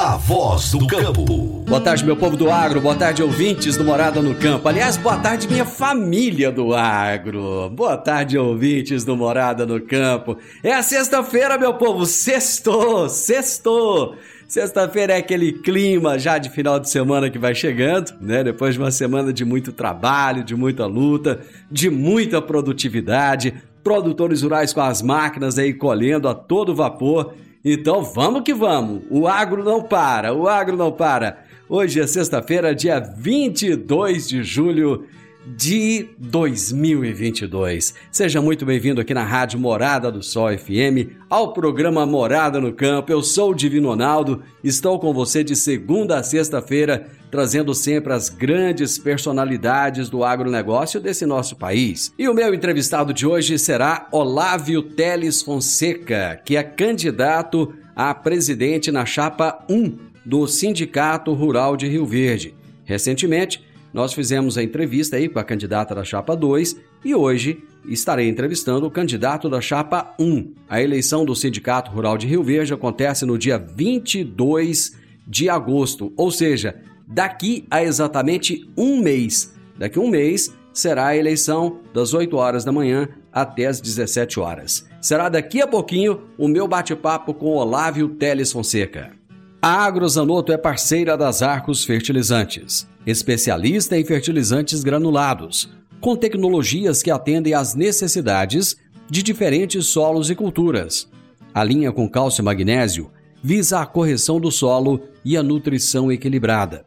a voz do campo. Boa tarde, meu povo do agro. Boa tarde, ouvintes do Morada no Campo. Aliás, boa tarde, minha família do agro. Boa tarde, ouvintes do Morada no Campo. É a sexta-feira, meu povo. Sextou, sextou. Sexta-feira é aquele clima já de final de semana que vai chegando, né? Depois de uma semana de muito trabalho, de muita luta, de muita produtividade, produtores rurais com as máquinas aí colhendo a todo vapor então vamos que vamos. O agro não para, o agro não para. Hoje é sexta-feira, dia 22 de julho de 2022. Seja muito bem-vindo aqui na Rádio Morada do Sol FM, ao programa Morada no Campo. Eu sou o Divino Ronaldo, estou com você de segunda a sexta-feira, trazendo sempre as grandes personalidades do agronegócio desse nosso país. E o meu entrevistado de hoje será Olávio Teles Fonseca, que é candidato a presidente na chapa 1 do Sindicato Rural de Rio Verde. Recentemente, nós fizemos a entrevista aí com a candidata da chapa 2 e hoje estarei entrevistando o candidato da chapa 1. A eleição do Sindicato Rural de Rio Verde acontece no dia 22 de agosto, ou seja, daqui a exatamente um mês. Daqui a um mês será a eleição das 8 horas da manhã até as 17 horas. Será daqui a pouquinho o meu bate-papo com Olávio Teles Fonseca. A Agrozanoto é parceira das Arcos Fertilizantes, especialista em fertilizantes granulados, com tecnologias que atendem às necessidades de diferentes solos e culturas. A linha com cálcio e magnésio visa a correção do solo e a nutrição equilibrada,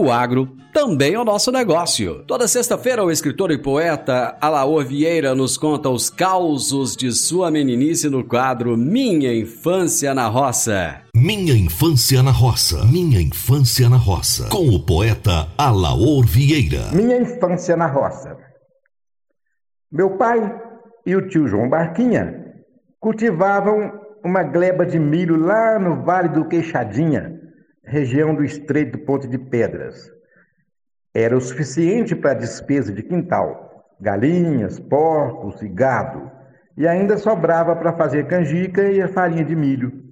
O agro também é o nosso negócio. Toda sexta-feira, o escritor e poeta Alaor Vieira nos conta os causos de sua meninice no quadro Minha Infância na Roça. Minha Infância na Roça. Minha Infância na Roça. Com o poeta Alaor Vieira. Minha Infância na Roça. Meu pai e o tio João Barquinha cultivavam uma gleba de milho lá no Vale do Queixadinha, região do Estreito Ponte de Pedras. Era o suficiente para a despesa de quintal, galinhas, porcos e gado, e ainda sobrava para fazer canjica e a farinha de milho.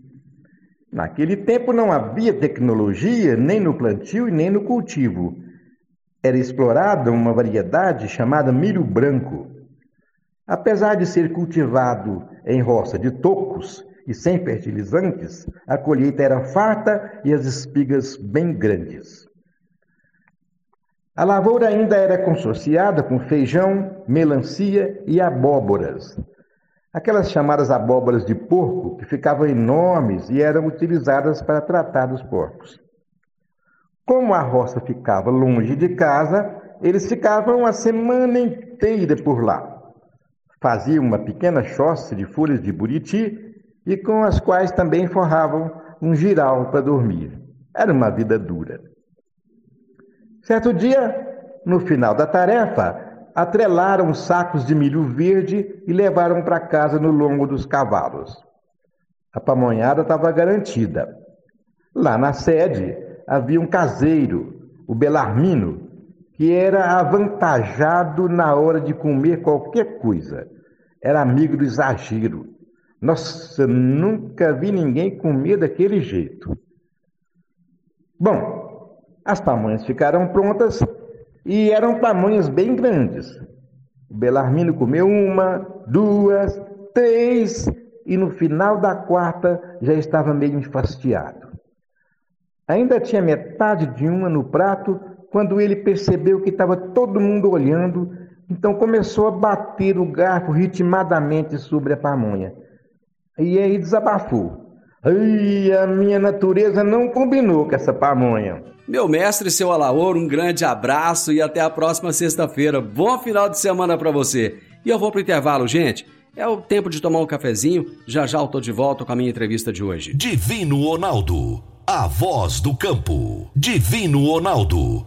Naquele tempo não havia tecnologia nem no plantio e nem no cultivo. Era explorada uma variedade chamada milho branco Apesar de ser cultivado em roça de tocos e sem fertilizantes, a colheita era farta e as espigas bem grandes. A lavoura ainda era consorciada com feijão, melancia e abóboras. Aquelas chamadas abóboras de porco, que ficavam enormes e eram utilizadas para tratar dos porcos. Como a roça ficava longe de casa, eles ficavam a semana inteira por lá Faziam uma pequena choça de folhas de buriti e com as quais também forravam um giral para dormir. Era uma vida dura. Certo dia, No final da tarefa, atrelaram sacos de milho verde e levaram para casa no lombo dos cavalos. A pamonhada estava garantida. Lá na sede havia um caseiro, o Belarmino, que era avantajado na hora de comer qualquer coisa. Era amigo do exagero. Nossa, nunca vi ninguém comer daquele jeito. Bom, as pamonhas ficaram prontas e eram pamonhas bem grandes. O Belarmino comeu uma, duas, três e no final da quarta já estava meio enfastiado. Ainda tinha metade de uma no prato quando ele percebeu que estava todo mundo olhando, então começou a bater o garfo ritmadamente sobre a pamonha. E aí desabafou. Ai, a minha natureza não combinou com essa pamonha. Meu mestre, seu Alaor, um grande abraço e até a próxima sexta-feira. Bom final de semana para você. E eu vou pro intervalo, gente. É o tempo de tomar um cafezinho. Já já eu tô de volta com a minha entrevista de hoje. Divino Ronaldo, a voz do campo. Divino Ronaldo,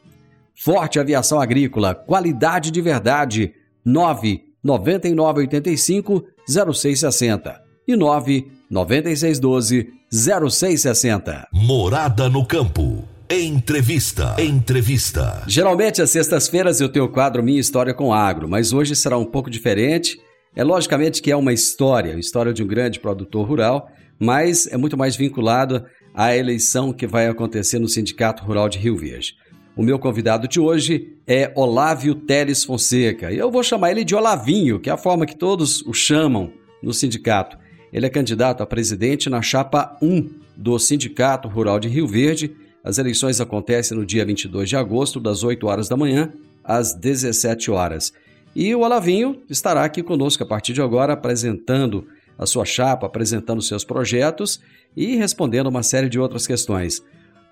Forte Aviação Agrícola, qualidade de verdade. 9 9985 0660 e 9 9612 0660. Morada no campo. Entrevista. Entrevista. Geralmente às sextas-feiras eu tenho o quadro Minha História com Agro, mas hoje será um pouco diferente. É logicamente que é uma história, história de um grande produtor rural, mas é muito mais vinculado à eleição que vai acontecer no Sindicato Rural de Rio Verde. O meu convidado de hoje é Olávio Teles Fonseca. Eu vou chamar ele de Olavinho, que é a forma que todos o chamam no sindicato. Ele é candidato a presidente na chapa 1 do Sindicato Rural de Rio Verde. As eleições acontecem no dia 22 de agosto, das 8 horas da manhã às 17 horas. E o Olavinho estará aqui conosco a partir de agora, apresentando a sua chapa, apresentando seus projetos e respondendo uma série de outras questões.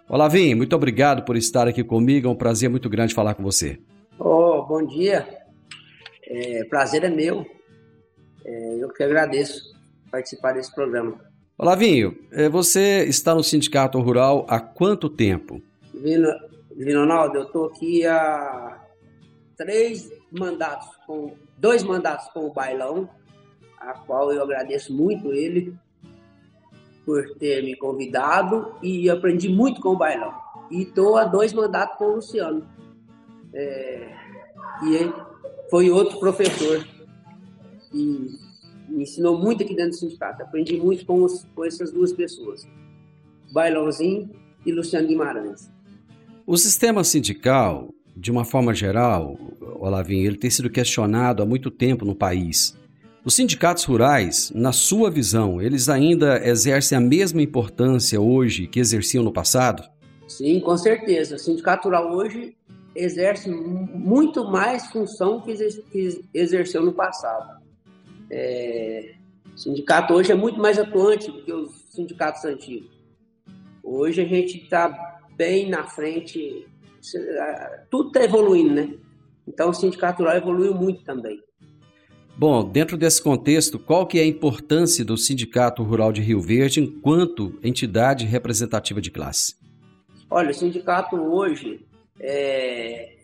Olavinho, muito obrigado por estar aqui comigo, é um prazer muito grande falar com você. Oh, bom dia, é, prazer é meu, é, eu que agradeço participar desse programa. Olavinho, eh, você está no Sindicato Rural há quanto tempo? Divino, Divino Ronaldo, eu estou aqui há três mandatos, com dois mandatos com o Bailão, a qual eu agradeço muito ele por ter me convidado e aprendi muito com o Bailão. E estou há dois mandatos com o Luciano. É, e foi outro professor. E me ensinou muito aqui dentro do sindicato. Aprendi muito com, os, com essas duas pessoas, Bailãozinho e Luciano Guimarães. O sistema sindical, de uma forma geral, Olavinho, ele tem sido questionado há muito tempo no país. Os sindicatos rurais, na sua visão, eles ainda exercem a mesma importância hoje que exerciam no passado? Sim, com certeza. O sindicato rural hoje exerce muito mais função que exerceu no passado. É, o sindicato hoje é muito mais atuante do que os sindicatos antigos. Hoje a gente está bem na frente, tudo está evoluindo, né? Então o sindicato rural evoluiu muito também. Bom, dentro desse contexto, qual que é a importância do Sindicato Rural de Rio Verde enquanto entidade representativa de classe? Olha, o sindicato hoje é,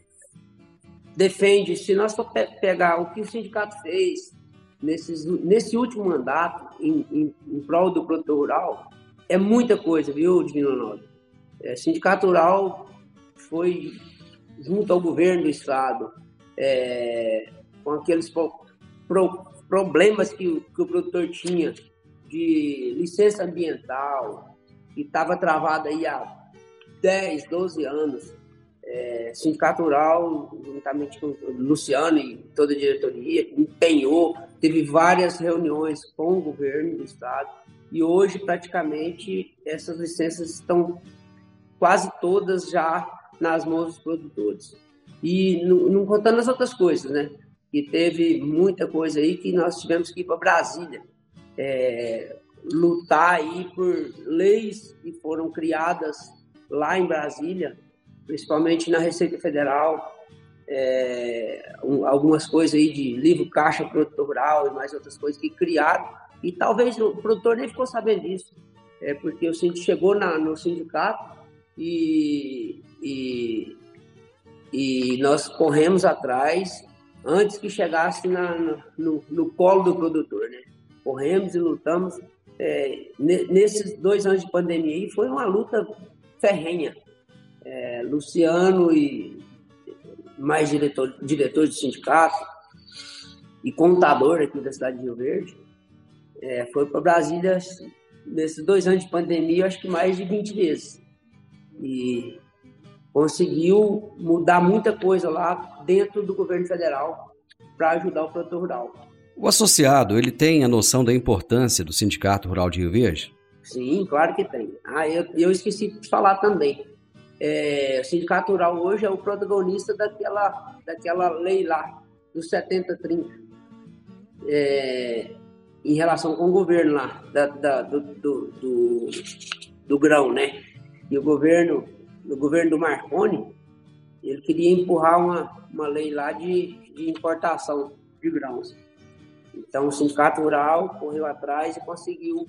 defende, se nós for pegar o que o sindicato fez nesses, nesse último mandato, em, em, em prol do produtor rural, é muita coisa, viu, Divino Ronaldo? É, sindicato rural foi junto ao governo do estado, é, com aqueles pro, pro, problemas que, que, o produtor tinha de licença ambiental, que estava travado aí há 10, 12 anos. É, sindicato Rural, juntamente com o Luciano e toda a diretoria, empenhou teve várias reuniões com o governo do estado e hoje praticamente essas licenças estão quase todas já nas mãos dos produtores. E não, não contando as outras coisas, né? Que teve muita coisa aí que nós tivemos que ir para Brasília. É, lutar aí por leis que foram criadas lá em Brasília, principalmente na Receita Federal, é, um, algumas coisas aí de livro caixa produtor rural e mais outras coisas que criaram, e talvez o produtor nem ficou sabendo disso, é porque o sindicato chegou na, no sindicato e, e, e, nós corremos atrás antes que chegasse na, no, no colo do produtor, né? Corremos e lutamos é, nesses dois anos de pandemia foi uma luta ferrenha. É, Luciano e mais diretor, diretor de sindicato e contador aqui da cidade de Rio Verde, é, foi para Brasília nesses dois anos de pandemia, acho que mais de 20 vezes. E conseguiu mudar muita coisa lá dentro do governo federal para ajudar o produtor rural. O associado, ele tem a noção da importância do Sindicato Rural de Rio Verde? Sim, claro que tem. Ah, eu, eu esqueci de falar também. É, o Sindicato Rural hoje é o protagonista daquela, daquela lei lá, dos 70-30, é, em relação com o governo lá, da, da, do, do, do, do, grão, né? E o governo, o governo do Marconi, ele queria empurrar uma, uma lei lá de, de importação de grãos. Então o Sindicato Rural correu atrás e conseguiu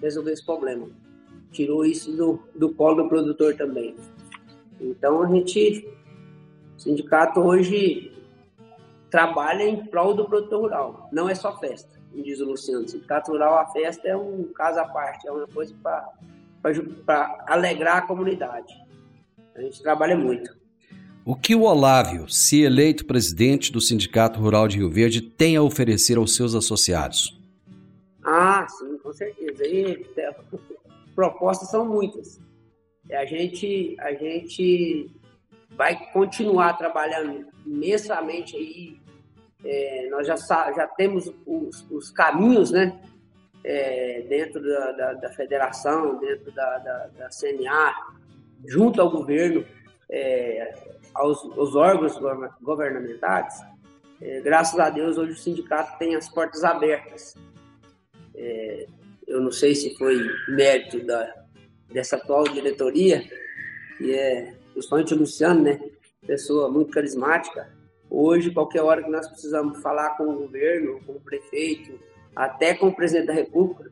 resolver esse problema. Tirou isso do, do colo do produtor também. Então a gente, o sindicato hoje trabalha em prol do produtor rural, não é só festa, diz o Luciano. O sindicato rural, a festa é um caso à parte, é uma coisa para alegrar a comunidade. A gente trabalha muito. O que o Olávio, se eleito presidente do Sindicato Rural de Rio Verde, tem a oferecer aos seus associados? Ah, sim, com certeza. E, propostas são muitas. A gente, a gente vai continuar trabalhando imensamente aí. É, nós já, já temos os, os caminhos, né? É, dentro da, da, da, federação, dentro da, da, da, CNA, junto ao governo, é, aos, aos, órgãos governamentais. É, graças a Deus, hoje o sindicato tem as portas abertas. É, eu não sei se foi mérito da, dessa atual diretoria, que é principalmente o Luciano, né? Pessoa muito carismática. Hoje, qualquer hora que nós precisamos falar com o governo, com o prefeito, até com o presidente da República,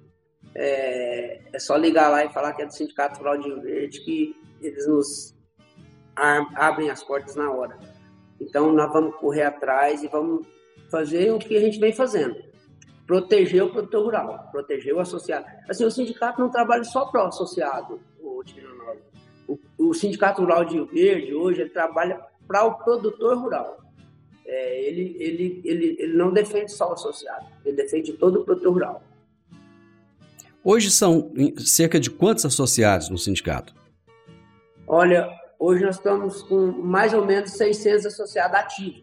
é, é só ligar lá e falar que é do Sindicato Rural de Verde, que eles nos abrem as portas na hora. Então, nós vamos correr atrás e vamos fazer o que a gente vem fazendo proteger o produtor rural, proteger o associado. Assim, o sindicato não trabalha só para o associado, o, o, o Sindicato Rural de Rio Verde, hoje, ele trabalha para o produtor rural. É, ele, ele, ele, ele não defende só o associado, ele defende todo o produtor rural. Hoje são cerca de quantos associados no sindicato? Olha, hoje nós estamos com mais ou menos 600 associados ativos.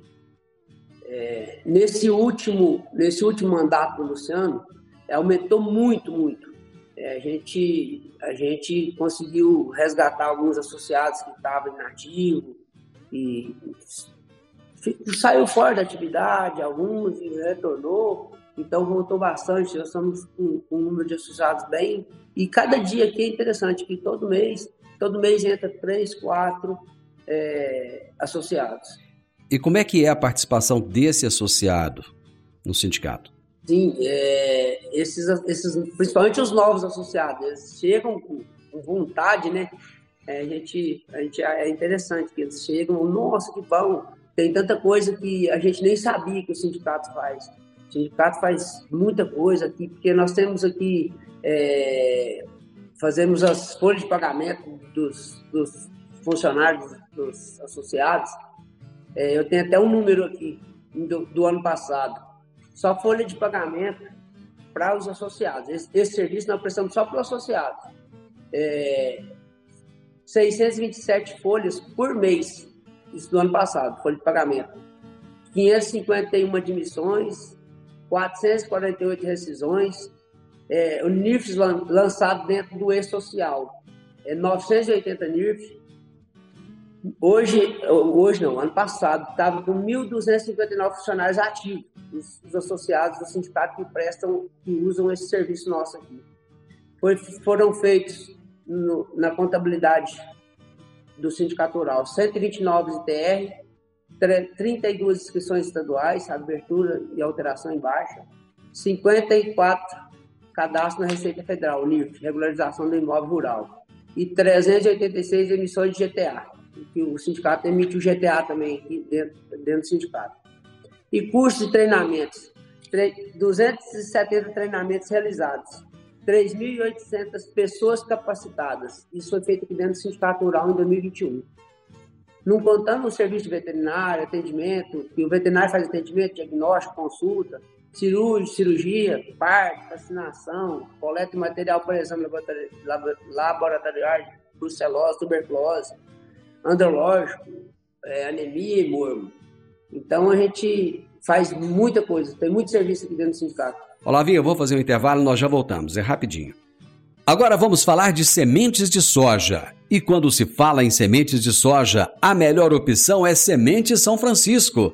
É, nesse último nesse último mandato do Luciano é, aumentou muito muito. É, a gente a gente conseguiu resgatar alguns associados que estavam inativos e saiu fora da atividade alguns e retornou. Então voltou bastante. Nós estamos com, um número de associados bem e cada dia aqui é interessante que todo mês todo mês entra três quatro é, associados e como é que é a participação desse associado no sindicato? Sim, é, esses, esses, principalmente os novos associados, eles chegam com, com vontade, né? É, a, gente, a gente é interessante que eles chegam, nossa, que bom, tem tanta coisa que a gente nem sabia que o sindicato faz. O sindicato faz muita coisa aqui, porque nós temos aqui, é, fazemos as folhas de pagamento dos, dos funcionários, dos associados, é, eu tenho até um número aqui do, do ano passado. Só folha de pagamento para os associados. Esse, esse, serviço nós prestamos só para os associados. É, 627 folhas por mês, isso do ano passado, folha de pagamento. 551 admissões, 448 rescisões, é, NIRFs lançado dentro do E-Social, é 980 NIRFs, Hoje, hoje não, ano passado, estava com 1.259 funcionários ativos, os, os, associados do sindicato que prestam, que usam esse serviço nosso aqui. Foi, foram feitos no, na contabilidade do sindicato rural 129 ITR, 32 inscrições estaduais, abertura e alteração em baixa, 54 cadastros na Receita Federal, NIRF, regularização do imóvel rural, e 386 emissões de GTA que o sindicato emite o GTA também dentro, dentro do sindicato. E cursos de treinamentos, 270 treinamentos realizados, 3.800 pessoas capacitadas. Isso foi feito aqui dentro do Sindicato Rural em 2021. Não contando o serviço de veterinário, atendimento, que o veterinário faz atendimento, diagnóstico, consulta, cirurgia, cirurgia parto, vacinação, coleta de material para exame laboratorial, brucelose, tuberculose, andrológico, é, anemia e mormo. Então a gente faz muita coisa, tem muito serviço aqui dentro do sindicato. Olavinho, eu vou fazer um intervalo, nós já voltamos, é rapidinho. Agora vamos falar de sementes de soja. E quando se fala em sementes de soja, a melhor opção é Semente São Francisco.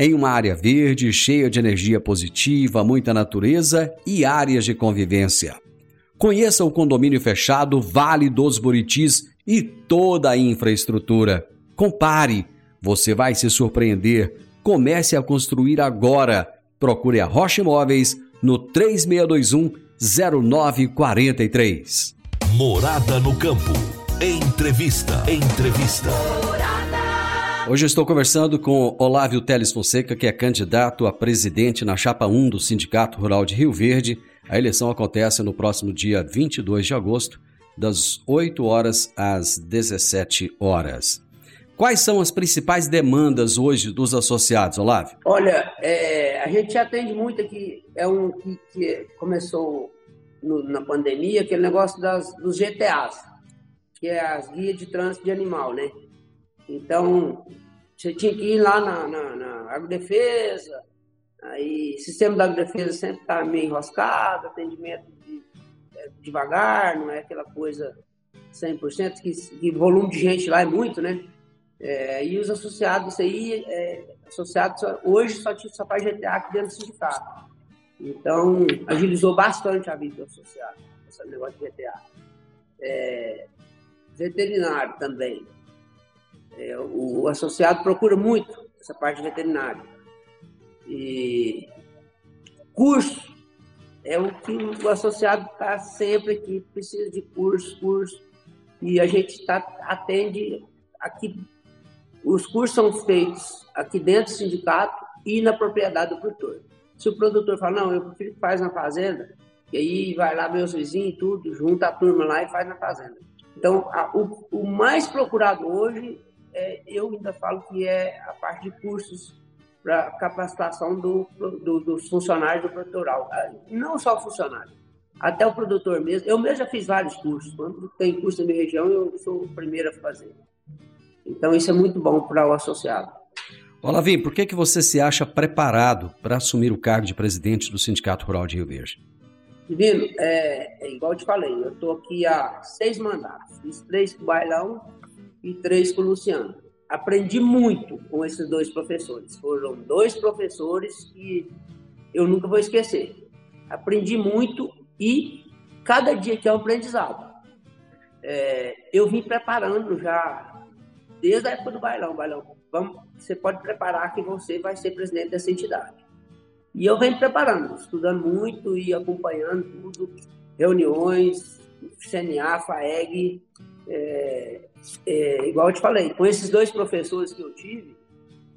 em uma área verde, cheia de energia positiva, muita natureza e áreas de convivência. Conheça o condomínio fechado Vale dos Buritis e toda a infraestrutura. Compare, você vai se surpreender Comece a construir agora. Procure a Rocha Imóveis no 3621 0943. Morada no campo. Entrevista. Entrevista. Hoje estou conversando com Olávio Teles Fonseca, que é candidato a presidente na chapa 1 do Sindicato Rural de Rio Verde. A eleição acontece no próximo dia 22 de agosto, das 8 horas às 17 horas. Quais são as principais demandas hoje dos associados, Olávio? Olha, é, a gente atende muito aqui, é um que, que começou no, na pandemia, aquele negócio das, dos GTAs, que é as guias de trânsito de animal, né? Então, você tinha que ir lá na, na, na agrodefesa, aí sistema da agrodefesa sempre está meio enroscado, atendimento de, é, devagar, não é aquela coisa 100%, que, que volume de gente lá é muito, né? É, e os associados aí, é, associados hoje só, só faz GTA aqui dentro do sindicato. Então, agilizou bastante a vida do associado, esse negócio de GTA. É, veterinário também. É, o, o, associado procura muito essa parte veterinária. E curso é o que o associado está sempre aqui, precisa de curso, curso. E a gente tá, atende aqui os cursos são feitos aqui dentro do sindicato e na propriedade do produtor. Se o produtor fala, não, eu prefiro que faz na fazenda, e aí vai lá meus vizinhos e tudo, junta a turma lá e faz na fazenda. Então, a, o, o, mais procurado hoje, é, eu ainda falo que é a parte de cursos para capacitação do, do, dos funcionários do produtoral. Ah, não só funcionário, até o produtor mesmo. Eu mesmo já fiz vários cursos. Quando tem curso na minha região, eu sou o primeiro a fazer. Então isso é muito bom para o associado. Olavinho, por que, que você se acha preparado para assumir o cargo de presidente do Sindicato Rural de Rio Verde? Divino, é, é igual eu te falei, eu estou aqui há seis mandatos, fiz três o Bailão e três com o Luciano. Aprendi muito com esses dois professores. Foram dois professores que eu nunca vou esquecer. Aprendi muito e cada dia que é um aprendizado. É, eu vim preparando já desde a época do bailão. bailão vamos, você pode preparar que você vai ser presidente dessa entidade. E eu venho preparando, estudando muito e acompanhando tudo, reuniões, CNA, FAEG, é, é, igual eu te falei, com esses dois professores que eu tive,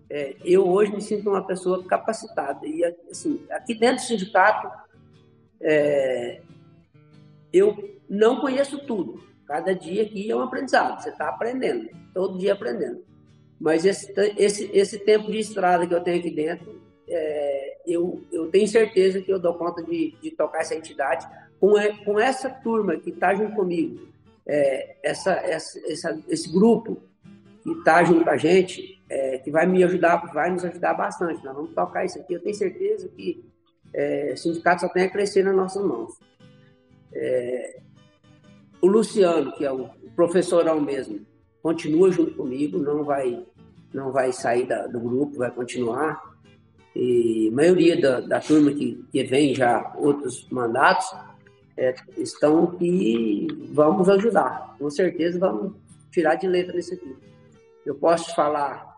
é, eu hoje me sinto uma pessoa capacitada. E assim, aqui dentro do sindicato, é, eu não conheço tudo. Cada dia aqui é um aprendizado. Você está aprendendo, todo dia aprendendo. Mas esse, esse, esse tempo de estrada que eu tenho aqui dentro, é, eu, eu tenho certeza que eu dou conta de, de tocar essa entidade com, com essa turma que está junto comigo, é, essa, essa, esse grupo que está junto com a gente, é, que vai me ajudar, vai nos ajudar bastante. Nós vamos tocar isso aqui. Eu tenho certeza que é, o sindicato só tem a crescer nas nossas mãos. É, o Luciano, que é o professorão mesmo, continua junto comigo, não vai, não vai sair da, do grupo, vai continuar. E a maioria da, da turma que, que vem já outros mandatos é, estão que vamos ajudar. Com certeza vamos tirar de letra nisso aqui. Eu posso falar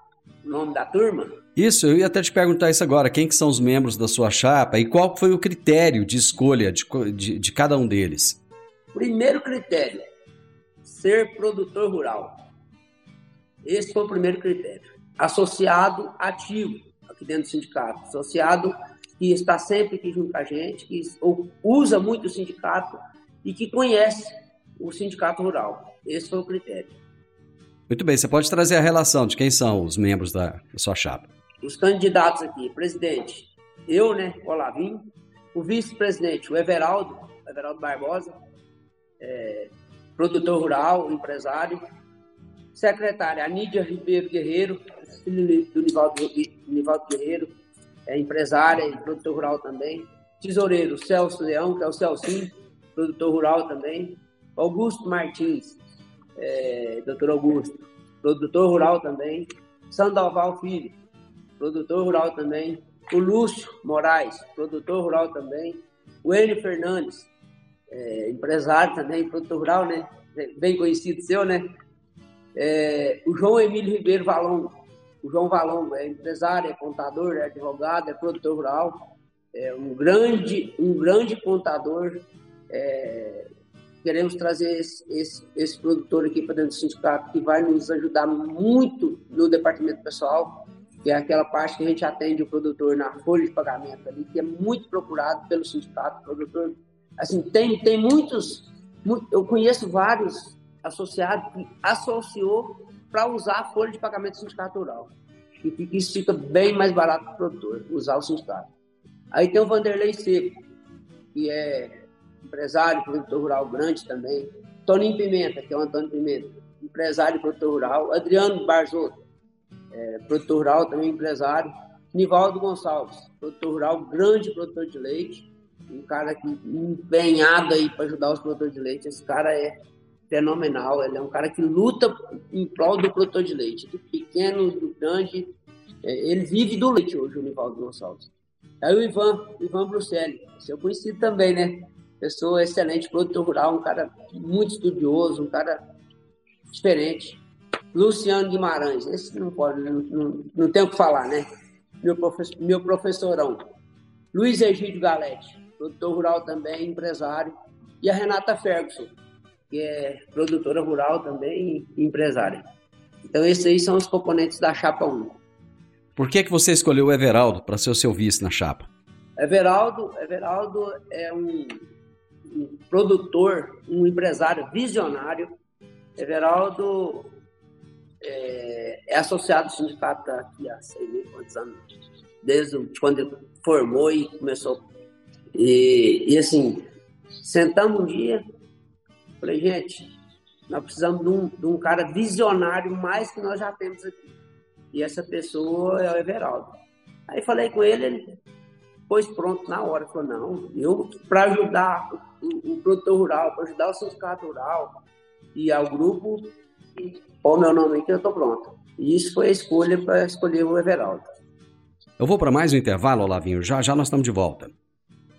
o nome da turma? Isso, eu ia até te perguntar isso agora. Quem que são os membros da sua chapa e qual foi o critério de escolha de, de, de cada um deles? Primeiro critério, ser produtor rural. Esse foi o primeiro critério. Associado ativo aqui dentro do sindicato. Associado que está sempre aqui junto com a gente, que usa muito o sindicato e que conhece o sindicato rural. Esse foi o critério. Muito bem, você pode trazer a relação de quem são os membros da, da sua chapa. Os candidatos aqui, presidente, eu, né, Olavinho, o vice-presidente, o Everaldo, Everaldo Barbosa, é, produtor rural, empresário, secretária, Anídia Ribeiro Guerreiro, filho do Nivaldo, Nivaldo Guerreiro, é empresária e produtor rural também, tesoureiro Celso Leão, que é o Celcinho, produtor rural também, Augusto Martins, é, doutor Augusto, produtor rural também, Sandoval Filho, produtor rural também, o Lúcio Moraes, produtor rural também, o Enio Fernandes, é, empresário também, produtor rural, né? Bem conhecido seu, né? É, o João Emílio Ribeiro Valongo, o João Valongo é empresário, é contador, é advogado, é produtor rural, é um grande, um grande contador, é, queremos trazer esse, esse, esse produtor aqui para dentro do sindicato, que vai nos ajudar muito no departamento pessoal, que é aquela parte que a gente atende o produtor na folha de pagamento ali, que é muito procurado pelo sindicato. produtor, assim, tem, tem muitos, muito, eu conheço vários associados que associou para usar a folha de pagamento do sindicato rural. E isso fica bem mais barato para o produtor, usar o sindicato. Aí tem o Vanderlei Seco, que é empresário, produtor rural grande também. Toninho Pimenta, que é o Antônio Pimenta, empresário e produtor rural. Adriano Barzotto, é, produtor rural, também empresário. Nivaldo Gonçalves, produtor rural, grande produtor de leite. Um cara que empenhado aí para ajudar os produtores de leite. Esse cara é fenomenal. Ele é um cara que luta em prol do produtor de leite, do pequeno, do grande. É, ele vive do leite hoje, o Nivaldo Gonçalves. Aí o Ivan, o Ivan Bruxelli, seu conhecido também, né? pessoa excelente, produtor rural, um cara muito estudioso, um cara diferente. Luciano Guimarães, esse não pode, não, não, não tem o que falar, né? Meu, professor, meu professorão. Luiz Egídio Galete, produtor rural também, empresário. E a Renata Ferguson, que é produtora rural também e empresária. Então, esses aí são os componentes da chapa 1. Por que, que você escolheu o Everaldo para ser o seu vice na chapa? Everaldo, Everaldo é um, um produtor, um empresário visionário. Everaldo é, é associado ao sindicato aqui há sei nem quantos anos, desde quando ele formou e começou. E, e assim, sentamos um dia, falei, gente, nós precisamos de um, de um cara visionário mais que nós já temos aqui. E essa pessoa é o Everaldo. Aí falei com ele, ele pôs pronto na hora. Falou, não, eu, para ajudar o, o, produtor rural, para ajudar o sindicato rural e ao grupo, pôr meu nome aqui, eu estou pronto. E isso foi a escolha para escolher o Everaldo. Eu vou para mais um intervalo, Olavinho. Já já nós estamos de volta.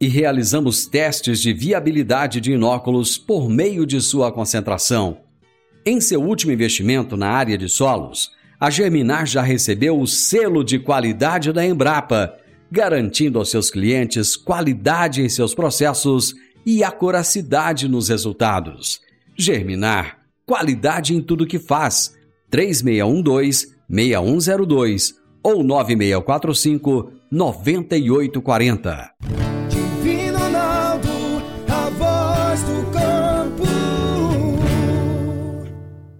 e realizamos testes de viabilidade de inóculos por meio de sua concentração. Em seu último investimento na área de solos, a Germinar já recebeu o selo de qualidade da Embrapa, garantindo aos seus clientes qualidade em seus processos e acuracidade nos resultados. Germinar, qualidade em tudo que faz. 3612-6102 ou 9645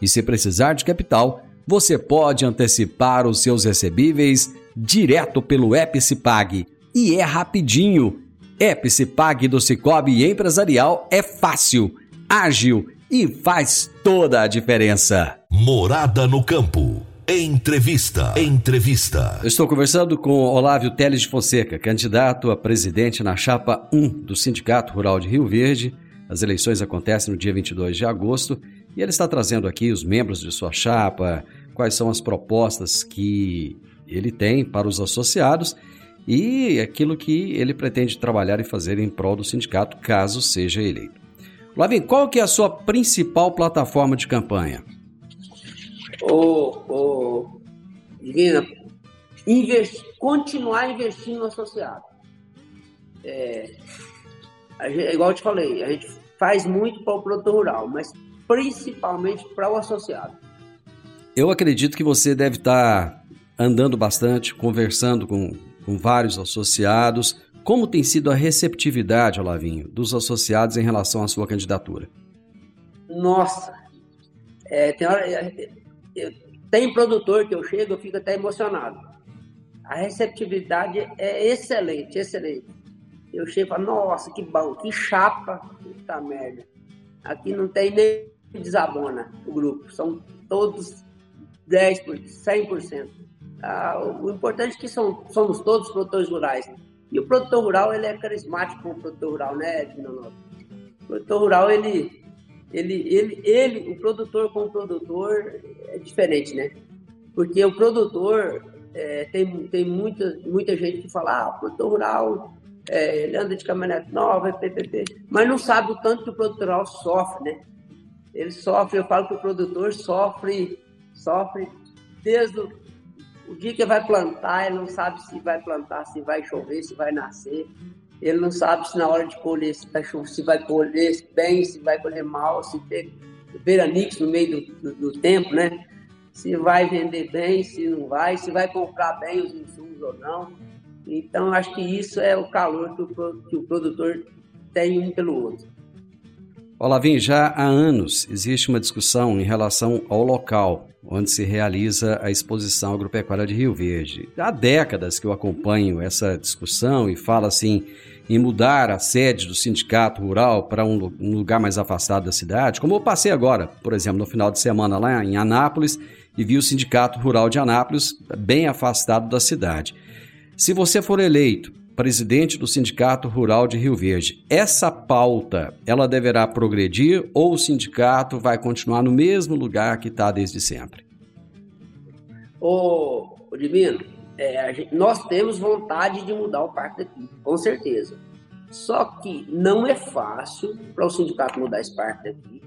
E se precisar de capital, você pode antecipar os seus recebíveis direto pelo Epicipag e é rapidinho. Epicipag do Cicobi Empresarial é fácil, ágil e faz toda a diferença. Morada no campo. Entrevista. Entrevista. Eu estou conversando com Olávio Teles de Fonseca, candidato a presidente na chapa 1 do Sindicato Rural de Rio Verde. As eleições acontecem no dia 22 de agosto e ele está trazendo aqui os membros de sua chapa, quais são as propostas que ele tem para os associados e aquilo que ele pretende trabalhar e fazer em prol do sindicato, caso seja eleito. Lavin, qual que é a sua principal plataforma de campanha? Ô, continuar investindo no associado. É, gente, igual eu te falei, a gente faz muito para o produtor rural, mas principalmente para o associado. Eu acredito que você deve estar andando bastante, conversando com, com vários associados. Como tem sido a receptividade, Olavinho, dos associados em relação à sua candidatura? Nossa, é, tem, hora, é, é, tem produtor que eu chego, eu fico até emocionado. A receptividade é excelente, excelente. Eu chego e falo, nossa, que bom, que chapa, puta merda. Aqui não tem nem desabona o grupo, são todos 10%, 100%. Ah, o importante é que são, somos todos produtores rurais. E o produtor rural, ele é carismático como produtor rural, né, Edmilson? O produtor rural, ele, ele, ele, ele, o produtor com o produtor é diferente, né? Porque o produtor, é, tem, tem muita, muita gente que fala, ah, o produtor rural, é, ele anda de caminhonete nova, PPP, mas não sabe o tanto que o produtor rural sofre, né? Ele sofre, eu falo que o produtor sofre, sofre desde o, o dia que vai plantar, ele não sabe se vai plantar, se vai chover, se vai nascer. Ele não sabe se na hora de colher se vai, se vai colher bem, se vai colher mal, se tem veranix no meio do, do, do, tempo, né? Se vai vender bem, se não vai, se vai comprar bem os insumos ou não. Então, acho que isso é o calor que o, que o produtor tem um pelo outro. Olavinho, já há anos existe uma discussão em relação ao local onde se realiza a exposição agropecuária de Rio Verde. Há décadas que eu acompanho essa discussão e falo assim em mudar a sede do sindicato rural para um lugar mais afastado da cidade, como eu passei agora, por exemplo, no final de semana lá em Anápolis e vi o sindicato rural de Anápolis bem afastado da cidade. Se você for eleito presidente do Sindicato Rural de Rio Verde. Essa pauta, ela deverá progredir ou o sindicato vai continuar no mesmo lugar que está desde sempre? Ô, ô Divino, é, gente, nós temos vontade de mudar o parque daqui, com certeza. Só que não é fácil para o sindicato mudar esse parque daqui.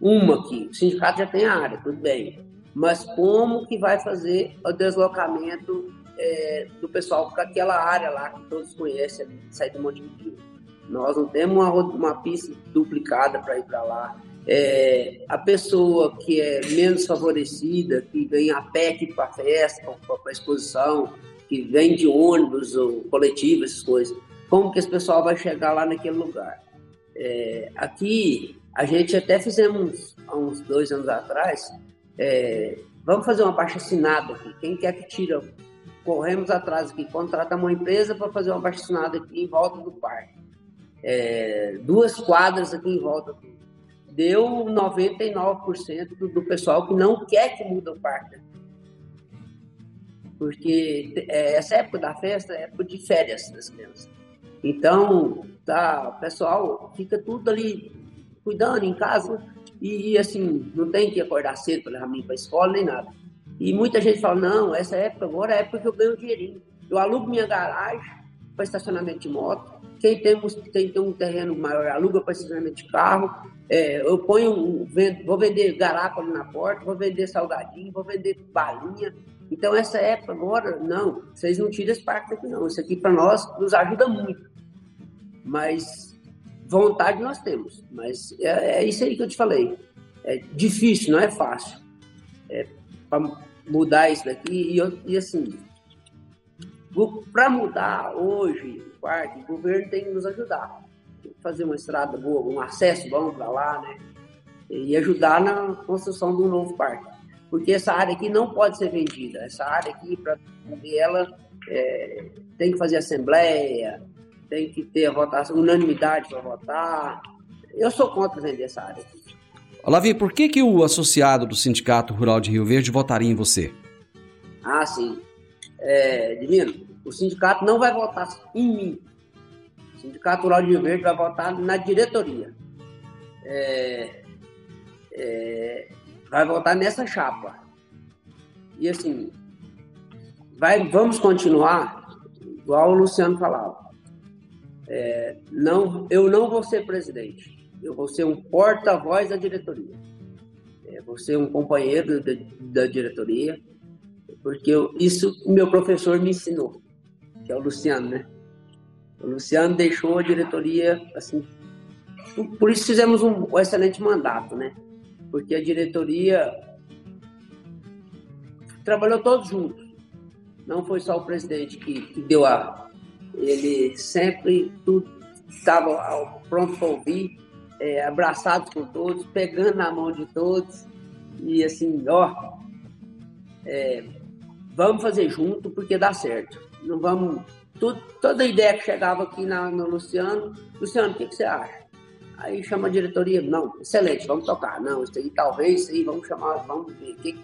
Uma que o sindicato já tem a área, tudo bem. Mas como que vai fazer o deslocamento é, do pessoal com aquela área lá que todos conhecem, sair do Monte Rio. Nós não temos uma, uma pista duplicada para ir para lá. é, a pessoa que é menos favorecida, que vem a pé para a festa, para a exposição, que vem de ônibus ou coletivo, essas coisas, como que esse pessoal vai chegar lá naquele lugar? É, aqui, a gente até fizemos, há uns dois anos atrás, é, vamos fazer uma baixa assinada aqui, quem quer que tira, corremos atrás aqui, contratamos uma empresa para fazer uma assinada aqui em volta do parque. É, duas quadras aqui em volta deu 99% do pessoal que não quer que mude o parque. Porque é, essa época da festa é época de férias das crianças. Então, tá, o pessoal fica tudo ali cuidando em casa e, assim, não tem que acordar cedo para mim para a escola nem nada. E muita gente fala, não, essa época agora é a época que eu ganho dinheirinho. Eu alugo minha garagem para estacionamento de moto, quem tem, quem tem um terreno maior aluga para estacionamento de carro. É, eu ponho, vou vender garapa na porta, vou vender salgadinho, vou vender balinha. Então, essa época agora, não, vocês não tiram esse parque aqui, não. Isso aqui para nós nos ajuda muito. Mas vontade nós temos. Mas é, é isso aí que eu te falei. É difícil, não é fácil. É, mudar isso daqui. E, e assim, para mudar hoje, parque, o governo tem que nos ajudar. Fazer uma estrada boa, um acesso bom para lá, né? E ajudar na construção um novo parque. Porque essa área aqui não pode ser vendida. Essa área aqui, para vender ela, é, tem que fazer assembleia, tem que ter votação, unanimidade para votar. Eu sou contra vender essa área aqui. Olavinho, por que, que o associado do Sindicato Rural de Rio Verde votaria em você? Ah, sim. É, Divino, o sindicato não vai votar em mim. O Sindicato Rural de Rio Verde vai votar na diretoria. É, é, vai votar nessa chapa. E assim, vai, vamos continuar, igual o Luciano falava. É, não, eu não vou ser presidente. Eu vou ser um porta-voz da diretoria. É, vou ser um companheiro da, da diretoria, porque eu, isso meu professor me ensinou que é o Luciano, né? O Luciano deixou a diretoria, assim, por isso fizemos um, um excelente mandato, né? Porque a diretoria trabalhou todos juntos. Não foi só o presidente que, que deu a. Ele sempre tudo estava pronto para ouvir, é, abraçado com todos, pegando na mão de todos e assim, ó, é, vamos fazer junto porque dá certo não vamos. Tudo, toda ideia que chegava aqui na, no Luciano, Luciano, o que, que você acha? Aí chama a diretoria, não, excelente, vamos tocar. Não, isso aí talvez, isso aí vamos chamar, vamos ver. Que,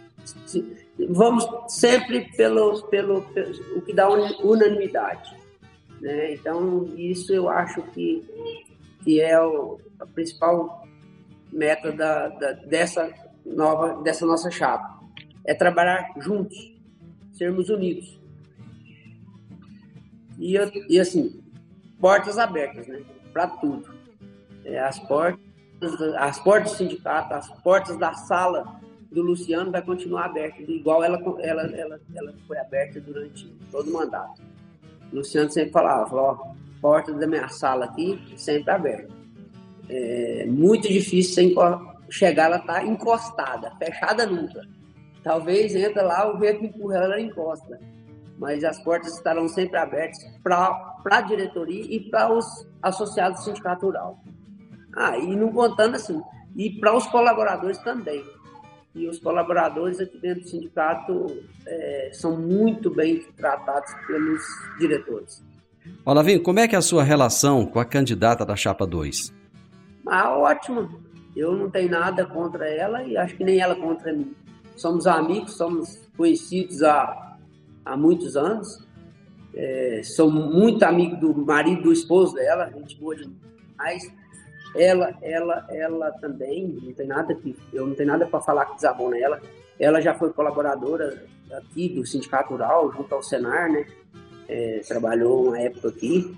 se, vamos sempre pelo, pelo, pelo, o que dá unanimidade. Né? Então, isso eu acho que, que é o, a principal meta da, da, dessa, nova, dessa nossa chapa. É trabalhar juntos, sermos unidos. E, e assim, portas abertas, né? Para tudo. É, as portas as portas do sindicato, as portas da sala do Luciano vai continuar aberta, igual ela, ela, ela, ela foi aberta durante todo o mandato. O Luciano sempre falava, ó, porta da minha sala aqui sempre aberta. É muito difícil chegar, ela tá encostada, fechada nunca. Talvez entra lá, o vento empurra ela, ela encosta mas as portas estarão sempre abertas para a diretoria e para os associados do sindicato rural. Ah, e não contando assim, e para os colaboradores também. E os colaboradores aqui dentro do sindicato é, são muito bem tratados pelos diretores. Olavinho, como é que é a sua relação com a candidata da Chapa 2? Ah, ótimo. Eu não tenho nada contra ela e acho que nem ela contra mim. Somos amigos, somos conhecidos há há muitos anos. É, sou muito amigo do marido do esposo dela, gente boa demais. Ela, ela, ela também, não tem nada que, eu não tenho nada para falar que desabona ela. Ela já foi colaboradora aqui do Sindicato Rural, junto ao Senar, né? É, trabalhou uma época aqui.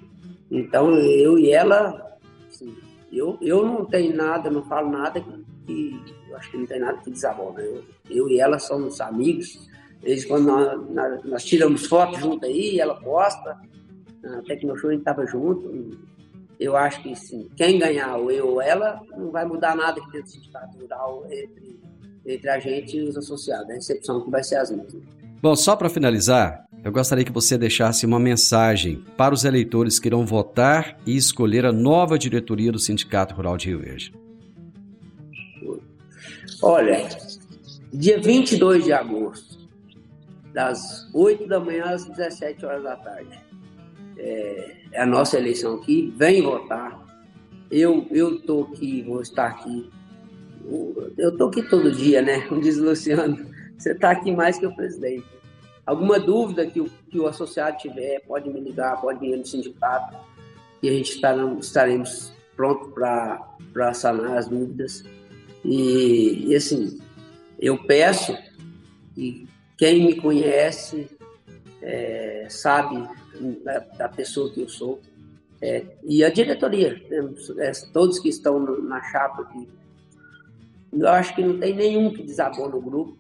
Então, eu e ela, assim, eu, eu não tenho nada, não falo nada que, eu acho que não tem nada que desabona. Eu, eu e ela somos amigos, Desde quando nós, nós, nós, tiramos fotos junto aí, ela posta, até que no show a gente estava junto. eu acho que sim, quem ganhar, ou eu ou ela, não vai mudar nada aqui dentro do sindicato rural entre, entre a gente e os associados. A recepção que vai ser as mesmas. Bom, só para finalizar, eu gostaria que você deixasse uma mensagem para os eleitores que irão votar e escolher a nova diretoria do Sindicato Rural de Rio Verde. Olha, dia 22 de agosto, das 8 da manhã às 17 horas da tarde, é, é a nossa eleição aqui. Vem votar. Eu tô aqui, vou estar aqui. Eu tô aqui todo dia, né? Como diz o Luciano, você está aqui mais que o presidente. Alguma dúvida que o, que o associado tiver, pode me ligar, pode vir no sindicato e a gente estaremos, estaremos prontos para sanar as dúvidas. E, e, assim, eu peço que quem me conhece é, sabe da, da, pessoa que eu sou é, e a diretoria, né, é, todos que estão na chapa aqui. Eu acho que não tem nenhum que desabou no grupo.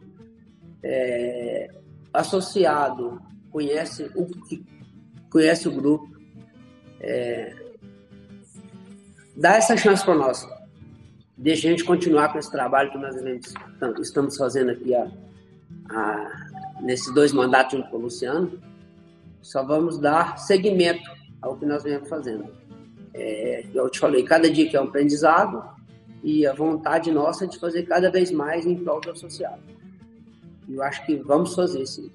É, associado conhece o, conhece o grupo. É, dá essa chance para nós deixa a gente continuar com esse trabalho que nós estamos fazendo aqui nesses dois mandatos junto com o Luciano. Só vamos dar seguimento ao que nós vemos fazendo. É, eu te falei, cada dia que é um aprendizado e a vontade nossa de fazer cada vez mais em prol do associado. Eu acho que vamos fazer sim.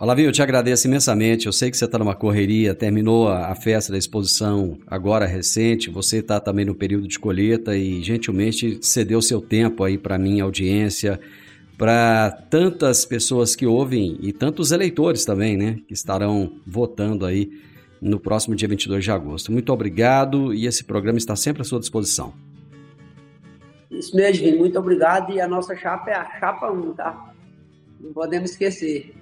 Olavinho, eu te agradeço imensamente. Eu sei que você está numa correria, terminou a, festa da exposição agora recente, você está também no período de colheita e gentilmente cedeu seu tempo aí para minha audiência, para tantas pessoas que ouvem e tantos eleitores também, né, que estarão votando aí no próximo dia 22 de agosto. Muito obrigado e esse programa está sempre à sua disposição. Isso mesmo, muito obrigado e a nossa chapa é a chapa 1, tá? Não podemos esquecer.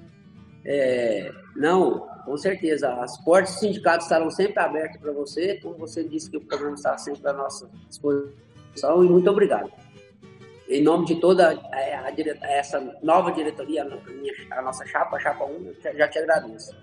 É, não, com certeza. As portas do sindicato estarão sempre abertas para você. Como você disse que o programa está sempre à nossa disposição. E muito obrigado. Em nome de toda a, a, essa nova diretoria, a, minha, a nossa chapa, a chapa 1, eu já te agradeço.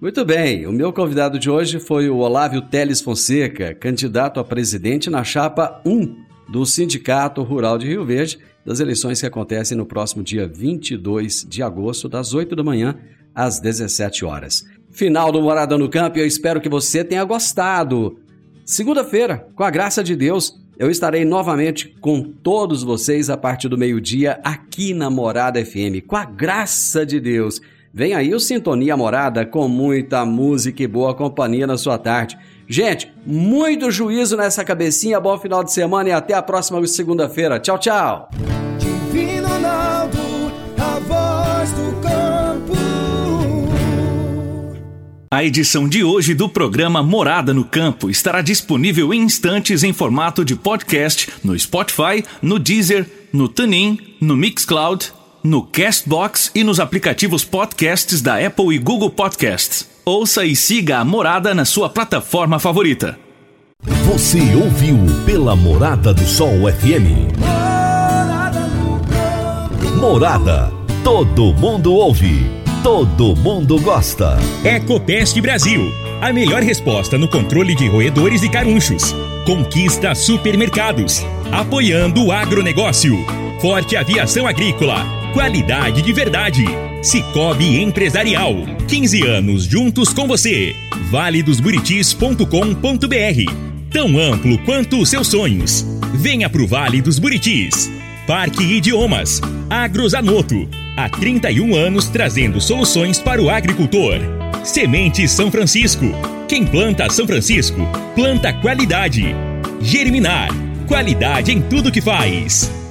Muito bem, o meu convidado de hoje foi o Olávio Teles Fonseca, candidato a presidente na chapa 1 do Sindicato Rural de Rio Verde, das eleições que acontecem no próximo dia 22 de agosto, das 8 da manhã às 17 horas. Final do Morada no Campo eu espero que você tenha gostado. Segunda-feira, com a graça de Deus, eu estarei novamente com todos vocês a partir do meio-dia aqui na Morada FM, com a graça de Deus. Vem aí o Sintonia Morada com muita música e boa companhia na sua tarde. Gente, muito juízo nessa cabecinha, bom final de semana e até a próxima segunda-feira. Tchau, tchau. Divino Ronaldo, a voz do campo. A edição de hoje do programa Morada no Campo estará disponível em instantes em formato de podcast no Spotify, no Deezer, no TuneIn, no Mixcloud, no Castbox e nos aplicativos podcasts da Apple e Google Podcasts. Ouça e siga a Morada na sua plataforma favorita. Você ouviu pela Morada do Sol FM. Morada. Todo mundo ouve. Todo mundo gosta. Ecopest Brasil. A melhor resposta no controle de roedores e carunchos. Conquista supermercados. Apoiando o agronegócio. Forte aviação agrícola. Qualidade de verdade. Cicobi Empresarial. 15 anos juntos com você. valedosburitis.com.br. Tão amplo quanto os seus sonhos. Venha pro Vale dos Buritis. Parque Idiomas. Agrozanoto. Há 31 anos trazendo soluções para o agricultor. Semente São Francisco. Quem planta São Francisco, planta qualidade. Germinar. Qualidade em tudo que faz.